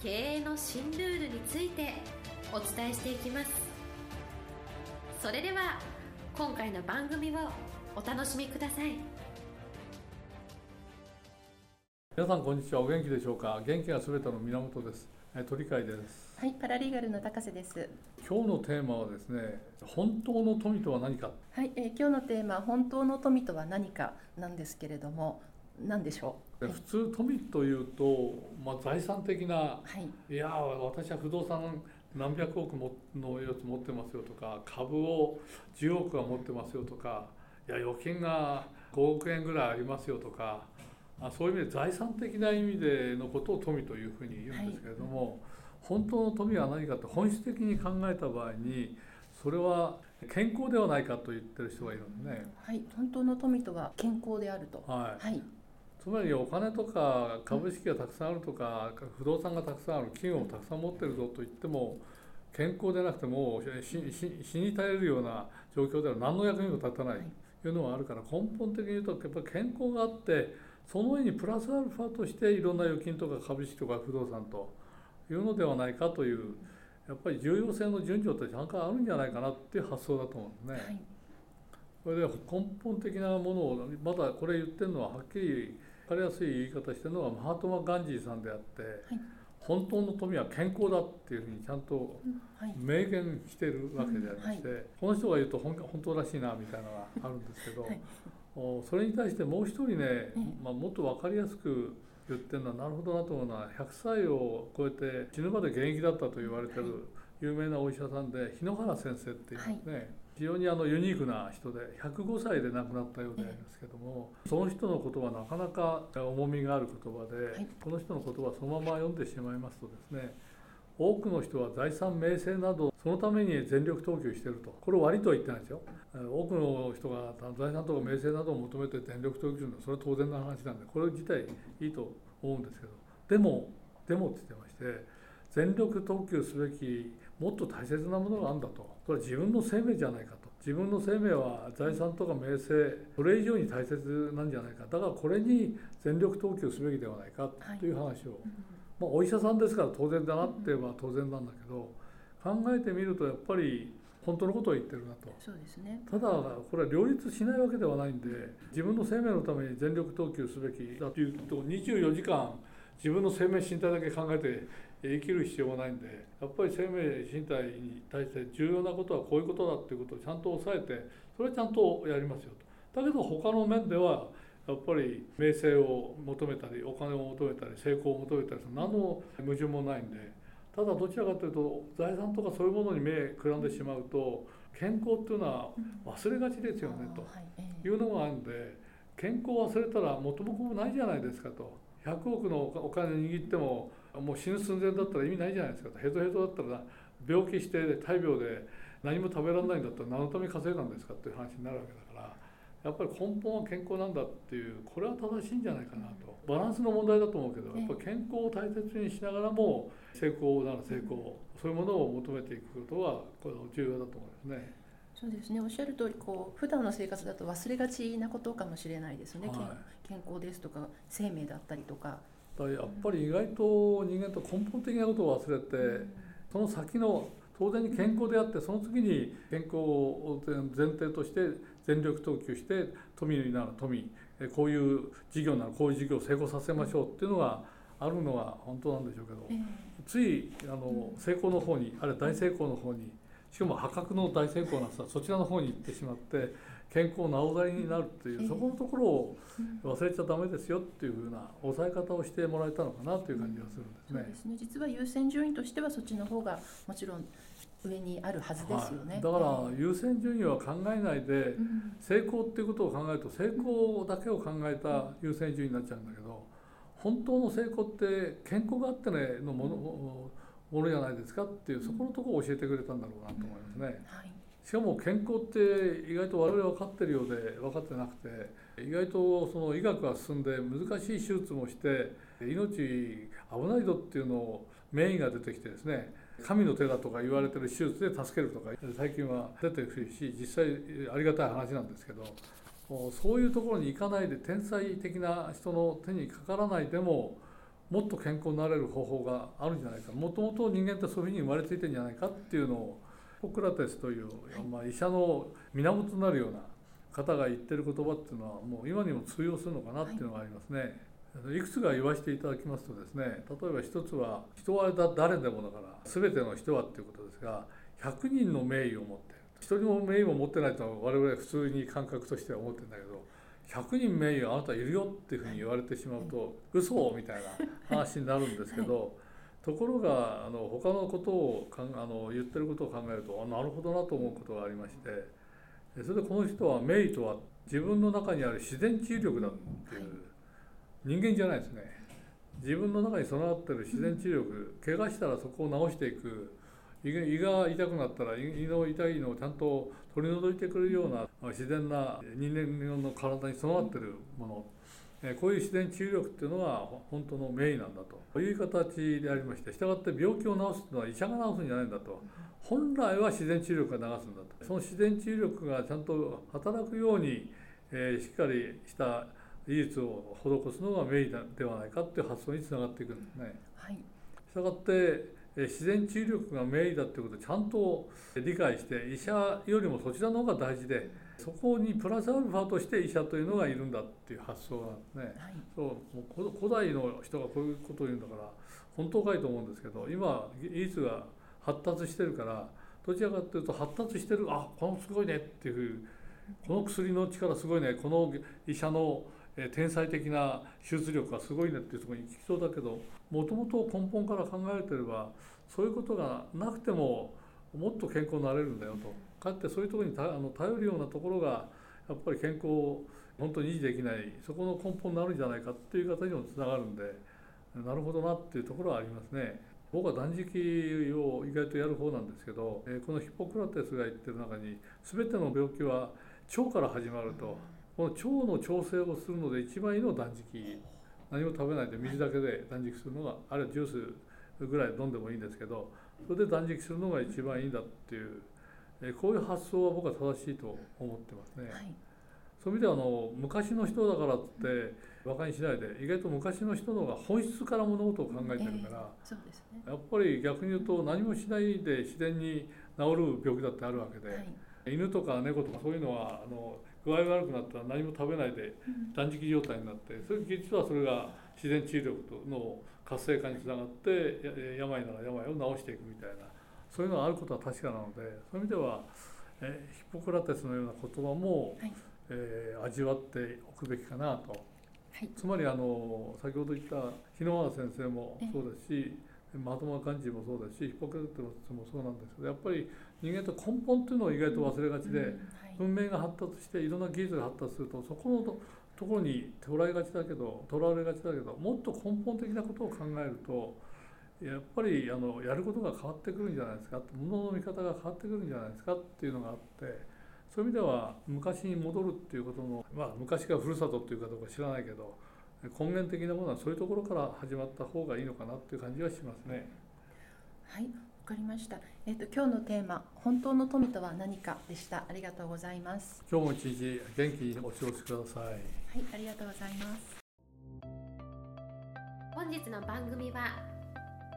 経営の新ルールについてお伝えしていきます。それでは今回の番組をお楽しみください。皆さんこんにちは。お元気でしょうか？元気がすべての源です。鳥飼です。はいパラリーガルの高瀬です。今日のテーマはですね本当の富とは何か？はい、えー、今日のテーマ本当の富とは何かなんですけれども何でしょう、普通富というと、まあ、財産的な、はい、いや私は不動産何百億ものやつ持ってますよとか株を10億は持ってますよとかいや預金が5億円ぐらいありますよとかあそういう意味で財産的な意味でのことを富というふうに言うんですけれども、はい、本当の富は何かって本質的に考えた場合にそれは健康ではないかと言ってる人がいるんですね。はい、本当の富とは健康であると。はい。はい、つまりお金とか株式がたくさんあるとか、不動産がたくさんある企業をたくさん持ってるぞと言っても健康でなくても死に絶えるような状況では何の役にも立たないというのはあるから根本的に言うとやっぱり健康があってその上にプラスアルファとしていろんな預金とか株式とか不動産というのではないかというやっぱり重要性の順序ってちゃんとあるんじゃないかなっていう発想だと思うんですね。はい、これで根本的なものをまだこれ言ってるのははっきり分かりやすい言い方してるのはマハトマ・ガンジーさんであって、はい、本当の富は健康だっていうふうにちゃんと明言してるわけでありまして、この人が言うと本当らしいなみたいなのがあるんですけど、それに対してもう一人ね、まあ、もっと分かりやすく言ってるのはなるほどなと思うのは100歳を超えて死ぬまで現役だったと言われてる有名なお医者さんで日野原先生っていうね、はい、非常にあのユニークな人で105歳で亡くなったようでありますけどもその人の言葉なかなか重みがある言葉で、はい、この人の言葉そのまま読んでしまいますとですね多くの人は財産名声などそのために全力投球してると。これ悪いとは言ってないですよ。多くの人が財産とか名声などを求めて全力投球するのはそれは当然の話なんでこれ自体いいと思うんですけど。でもでもって言ってまして全力投球すべきもっと大切なものがあるんだと。これは自分の生命じゃないかと。自分の生命は財産とか名声それ以上に大切なんじゃないか。だからこれに全力投球すべきではないかという話を、はいまあ、お医者さんですから当然だなって言えば当然なんだけど考えてみるとやっぱり本当のことを言ってるなと。そうですね。ただこれは両立しないわけではないんで自分の生命のために全力投球すべきだというと24時間自分の生命身体だけ考えて生きる必要はないんでやっぱり生命身体に対して重要なことはこういうことだっていうことをちゃんと押さえてそれはちゃんとやりますよと。だけど他の面ではやっぱり名声を求めたりお金を求めたり成功を求めたりする何の矛盾もないんでただどちらかというと財産とかそういうものに目くらんでしまうと健康っていうのは忘れがちですよねというのがあるんで健康を忘れたら元も子もないじゃないですかと。100億のお金握ってももう死ぬ寸前だったら意味ないじゃないですか。ヘトヘトだったら病気して大病で何も食べられないんだったら何のために稼いだんですかっていう話になるわけだからやっぱり根本は健康なんだっていうこれは正しいんじゃないかなと。バランスの問題だと思うけどやっぱり健康を大切にしながらも成功なら成功そういうものを求めていくことはこの重要だと思いますね。そうですね。おっしゃる通りこう普段の生活だと忘れがちなことかもしれないですね、はい、健康ですとか生命だったりとかやっぱり意外と人間と根本的なことを忘れて、うん、その先の当然に健康であってその次に健康を前提として全力投球して富なら富こういう事業ならこういう事業を成功させましょうっていうのがあるのは本当なんでしょうけど、えー、ついあの成功の方にあるいは大成功の方にしかも破格の大成功なさそちらの方に行ってしまって健康なおざりになるっていう、そこのところを忘れちゃダメですよっていうふうな抑え方をしてもらえたのかなという感じがするんですね。ですね。実は優先順位としてはそっちの方がもちろん上にあるはずですよね、はい、だから優先順位は考えないで、成功っていうことを考えると成功だけを考えた優先順位になっちゃうんだけど本当の成功って健康があってねのもの,、ものじゃないですかっていうそこのところを教えてくれたんだろうなと思いますね。はいしかも健康って意外と我々分かってるようで分かってなくて意外とその医学が進んで難しい手術もして命危ないぞっていうのを名医が出てきてですね神の手だとか言われてる手術で助けるとか最近は出てくるし実際ありがたい話なんですけどそういうところに行かないで天才的な人の手にかからないでももっと健康になれる方法があるんじゃないか。もともと人間ってそういうふうに生まれついてんじゃないかっていうのをポクラテスという、まあ、医者の源となるような方が言ってる言葉っていうのはもう今にも通用するのかなっていうのがありますね。いくつか言わせていただきますとですね例えば一つは人は誰でもだから全ての人はっていうことですが100人の名誉を持ってる一人の名誉を持ってないと我々普通に感覚としては思ってるんだけど100人名誉あなたいるよっていうふうに言われてしまうと嘘みたいな話になるんですけどところがあの他のことをかんあの言ってることを考えるとあなるほどなと思うことがありましてそれでこの人は名医とは自分の中にある自然治癒力だっていう人間じゃないですね。自分の中に備わってる自然治癒力怪我したらそこを治していく。胃が痛くなったら胃の痛いのをちゃんと取り除いてくれるような自然な人間の体に備わってるもの。こういう自然治癒力っていうのが本当の名医なんだと。いう形でありまして従って病気を治すのは医者が治すんじゃないんだと。本来は自然治癒力が流すんだと。その自然治癒力がちゃんと働くように、えー、しっかりした技術を施すのが名医ではないかっていう発想につながっていくんですね。はい、したがって自然治癒力が名医だっていうことをちゃんと理解して医者よりもそちらの方が大事でそこにプラスアルファとして医者というのがいるんだっていう発想なんですね、はい、そうもう古代の人がこういうことを言うんだから本当かいと思うんですけど今技術が発達してるからどちらかというと発達してるあこのすごいねっていうこの薬の力すごいねこの医者の天才的な手術力がすごいねっていうところに行きそうだけどもともと根本から考えてればそういうことがなくてももっと健康になれるんだよと。かってそういうところにあの頼るようなところがやっぱり健康を本当に維持できないそこの根本になるんじゃないかっていう形にもつながるんでなるほどなっていうところはありますね。僕は断食を意外とやる方なんですけどこのヒポクラテスが言ってる中に全ての病気は腸から始まるとこの腸の調整をするので一番いいのは断食何も食べないで水だけで断食するのがあるいはジュースぐらい飲んでもいいんですけどそれで断食するのが一番いいんだっていうえこういう発想は僕は正しいと思ってますね。はい、そういう意味ではあの昔の人だからって馬鹿にしないで意外と昔の人の方が本質から物事を考えてるから、えーね、やっぱり逆に言うと何もしないで自然に治る病気だってあるわけで、はい、犬とか猫とかそういうのはあの具合悪くなったら何も食べないで断食状態になってそれ実はそれが自然治癒力の活性化につながって病なら病を治していくみたいなそういうのがあることは確かなのでそういう意味では、えヒポクラテスのような言葉も、はい、えー、味わっておくべきかなと、はい、つまりあの先ほど言った日野川先生もそうですしマトマガンジーもそうですしヒポクラテスもそうなんですけどやっぱり人間と根本っていうのを意外と忘れがちで、うんはい、文明が発達していろんな技術が発達するとそこのところに捉えがちだけどとらわれがちだけどもっと根本的なことを考えるとやっぱりあのやることが変わってくるんじゃないですか物の見方が変わってくるんじゃないですかっていうのがあってそういう意味では昔に戻るっていうことのまあ昔がふるさとっていうかどうか知らないけど根源的なものはそういうところから始まった方がいいのかなっていう感じはしますね。はいわかりました。えっ、ー、と今日のテーマ本当の富とは何かでした。ありがとうございます。今日も一日元気にお過ごしください。はい、ありがとうございます。本日の番組は